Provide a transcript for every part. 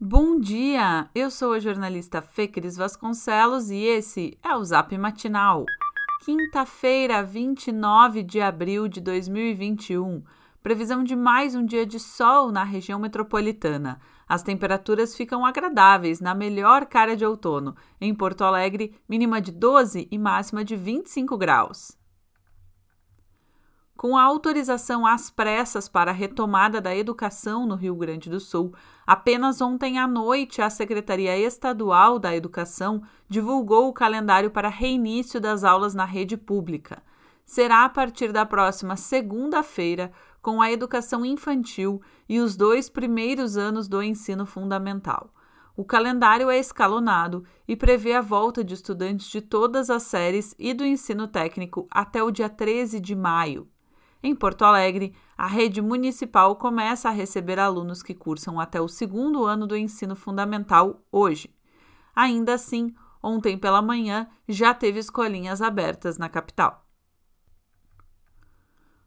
Bom dia! Eu sou a jornalista Fecris Vasconcelos e esse é o Zap Matinal. Quinta-feira, 29 de abril de 2021. Previsão de mais um dia de sol na região metropolitana. As temperaturas ficam agradáveis na melhor cara de outono. Em Porto Alegre, mínima de 12 e máxima de 25 graus. Com a autorização às pressas para a retomada da educação no Rio Grande do Sul, apenas ontem à noite a Secretaria Estadual da Educação divulgou o calendário para reinício das aulas na rede pública. Será a partir da próxima segunda-feira, com a educação infantil e os dois primeiros anos do ensino fundamental. O calendário é escalonado e prevê a volta de estudantes de todas as séries e do ensino técnico até o dia 13 de maio. Em Porto Alegre, a rede municipal começa a receber alunos que cursam até o segundo ano do ensino fundamental hoje. Ainda assim, ontem pela manhã já teve escolinhas abertas na capital.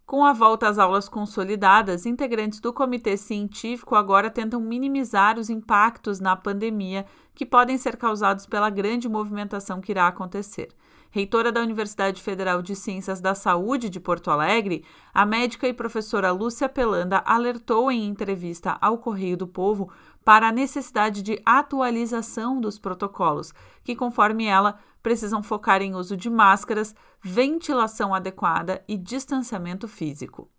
Com a volta às aulas consolidadas, integrantes do comitê científico agora tentam minimizar os impactos na pandemia que podem ser causados pela grande movimentação que irá acontecer. Reitora da Universidade Federal de Ciências da Saúde de Porto Alegre, a médica e professora Lúcia Pelanda alertou em entrevista ao Correio do Povo para a necessidade de atualização dos protocolos, que, conforme ela, precisam focar em uso de máscaras, ventilação adequada e distanciamento físico.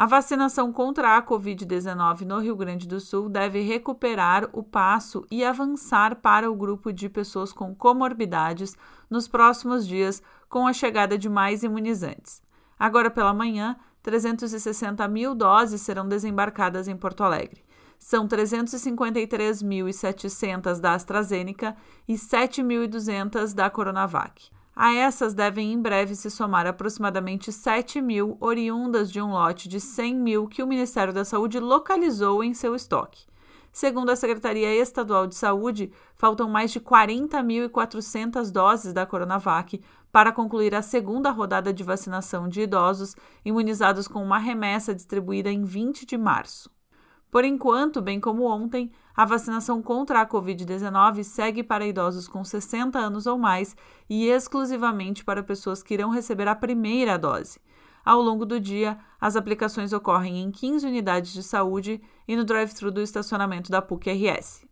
A vacinação contra a Covid-19 no Rio Grande do Sul deve recuperar o passo e avançar para o grupo de pessoas com comorbidades nos próximos dias, com a chegada de mais imunizantes. Agora pela manhã, 360 mil doses serão desembarcadas em Porto Alegre são 353.700 da AstraZeneca e 7.200 da Coronavac. A essas devem em breve se somar aproximadamente 7 mil oriundas de um lote de 100 mil que o Ministério da Saúde localizou em seu estoque. Segundo a Secretaria Estadual de Saúde, faltam mais de 40.400 doses da Coronavac para concluir a segunda rodada de vacinação de idosos imunizados com uma remessa distribuída em 20 de março. Por enquanto, bem como ontem, a vacinação contra a Covid-19 segue para idosos com 60 anos ou mais e exclusivamente para pessoas que irão receber a primeira dose. Ao longo do dia, as aplicações ocorrem em 15 unidades de saúde e no drive-thru do estacionamento da PUC-RS.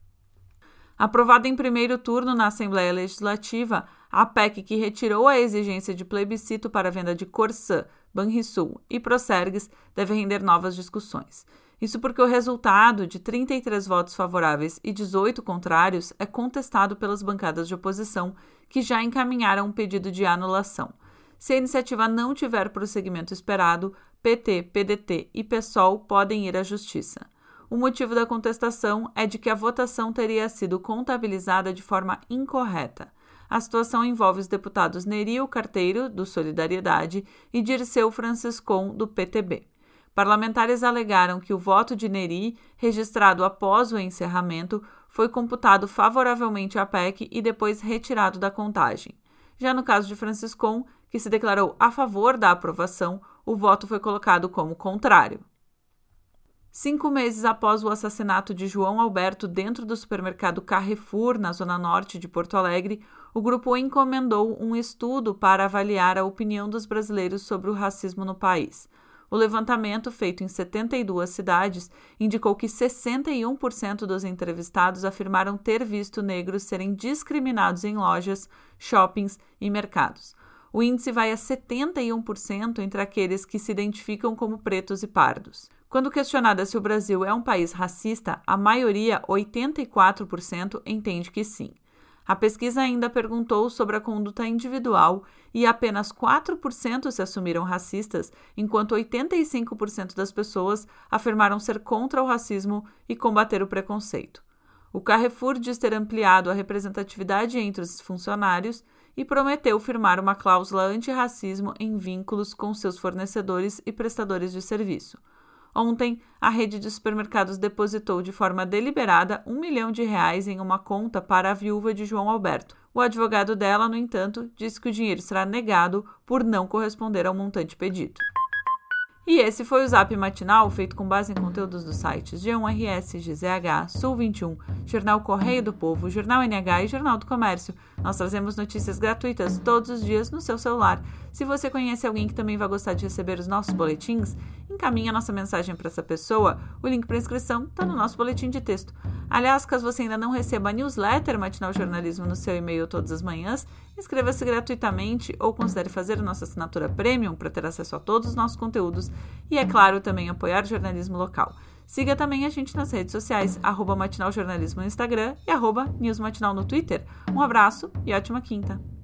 Aprovada em primeiro turno na Assembleia Legislativa, a PEC que retirou a exigência de plebiscito para a venda de Corsã, Banrisul e Procergues deve render novas discussões. Isso porque o resultado de 33 votos favoráveis e 18 contrários é contestado pelas bancadas de oposição, que já encaminharam um pedido de anulação. Se a iniciativa não tiver prosseguimento esperado, PT, PDT e PSOL podem ir à Justiça. O motivo da contestação é de que a votação teria sido contabilizada de forma incorreta. A situação envolve os deputados Nerio Carteiro, do Solidariedade, e Dirceu Franciscon, do PTB. Parlamentares alegaram que o voto de Neri, registrado após o encerramento, foi computado favoravelmente à PEC e depois retirado da contagem. Já no caso de Franciscon, que se declarou a favor da aprovação, o voto foi colocado como contrário. Cinco meses após o assassinato de João Alberto dentro do supermercado Carrefour, na zona norte de Porto Alegre, o grupo encomendou um estudo para avaliar a opinião dos brasileiros sobre o racismo no país. O levantamento, feito em 72 cidades, indicou que 61% dos entrevistados afirmaram ter visto negros serem discriminados em lojas, shoppings e mercados. O índice vai a 71% entre aqueles que se identificam como pretos e pardos. Quando questionada se o Brasil é um país racista, a maioria, 84%, entende que sim. A pesquisa ainda perguntou sobre a conduta individual e apenas 4% se assumiram racistas, enquanto 85% das pessoas afirmaram ser contra o racismo e combater o preconceito. O Carrefour diz ter ampliado a representatividade entre os funcionários e prometeu firmar uma cláusula antirracismo em vínculos com seus fornecedores e prestadores de serviço. Ontem, a rede de supermercados depositou de forma deliberada um milhão de reais em uma conta para a viúva de João Alberto. O advogado dela, no entanto, disse que o dinheiro será negado por não corresponder ao montante pedido. E esse foi o Zap Matinal, feito com base em conteúdos dos sites G1RS, GZH, Sul 21, Jornal Correio do Povo, Jornal NH e Jornal do Comércio. Nós trazemos notícias gratuitas todos os dias no seu celular. Se você conhece alguém que também vai gostar de receber os nossos boletins, encaminhe a nossa mensagem para essa pessoa. O link para inscrição está no nosso boletim de texto. Aliás, caso você ainda não receba a newsletter Matinal Jornalismo no seu e-mail todas as manhãs, inscreva-se gratuitamente ou considere fazer a nossa assinatura premium para ter acesso a todos os nossos conteúdos e, é claro, também apoiar o jornalismo local. Siga também a gente nas redes sociais, arroba Matinal Jornalismo no Instagram e arroba News Matinal no Twitter. Um abraço e ótima quinta!